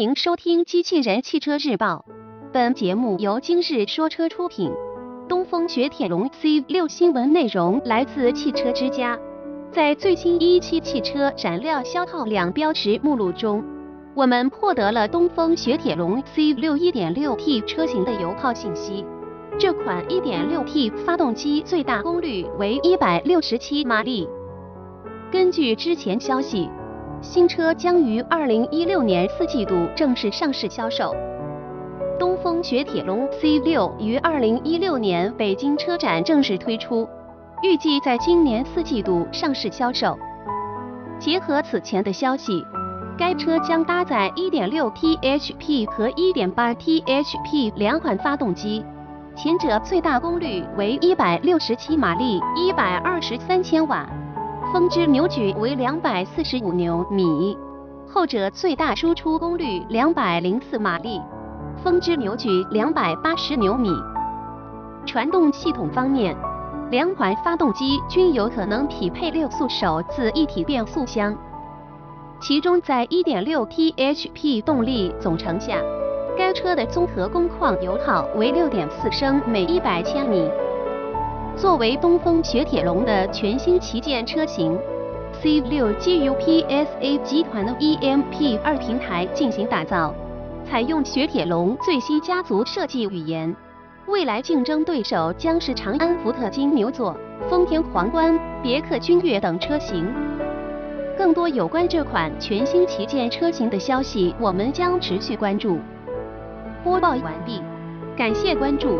迎收听《机器人汽车日报》，本节目由今日说车出品。东风雪铁龙 C 六新闻内容来自汽车之家。在最新一期汽车燃料消耗量标识目录中，我们获得了东风雪铁龙 C 六 1.6T 车型的油耗信息。这款 1.6T 发动机最大功率为167马力。根据之前消息，新车将于2016年四季度正式上市销售。东风雪铁龙 C6 于2016年北京车展正式推出，预计在今年四季度上市销售。结合此前的消息，该车将搭载 1.6T HP 和 1.8T HP 两款发动机，前者最大功率为167马力，123千瓦，峰值扭矩为245牛米；后者最大输出功率204马力。峰值扭矩两百八十牛米。传动系统方面，两款发动机均有可能匹配六速手自一体变速箱。其中，在 1.6T HP 动力总成下，该车的综合工况油耗为6.4升每100千米。作为东风雪铁龙的全新旗舰车型，C6 基于 PSA 集团的 EMP2 平台进行打造。采用雪铁龙最新家族设计语言，未来竞争对手将是长安福特金牛座、丰田皇冠、别克君越等车型。更多有关这款全新旗舰车型的消息，我们将持续关注。播报完毕，感谢关注。